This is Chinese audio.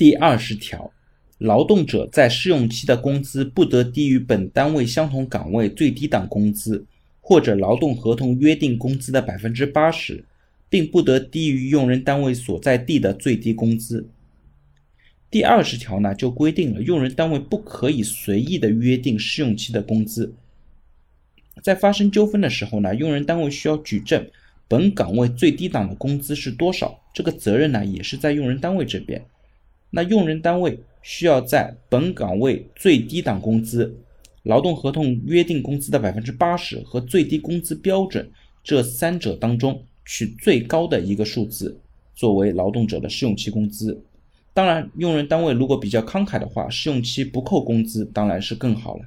第二十条，劳动者在试用期的工资不得低于本单位相同岗位最低档工资，或者劳动合同约定工资的百分之八十，并不得低于用人单位所在地的最低工资。第二十条呢，就规定了用人单位不可以随意的约定试用期的工资。在发生纠纷的时候呢，用人单位需要举证本岗位最低档的工资是多少，这个责任呢也是在用人单位这边。那用人单位需要在本岗位最低档工资、劳动合同约定工资的百分之八十和最低工资标准这三者当中取最高的一个数字作为劳动者的试用期工资。当然，用人单位如果比较慷慨的话，试用期不扣工资当然是更好了。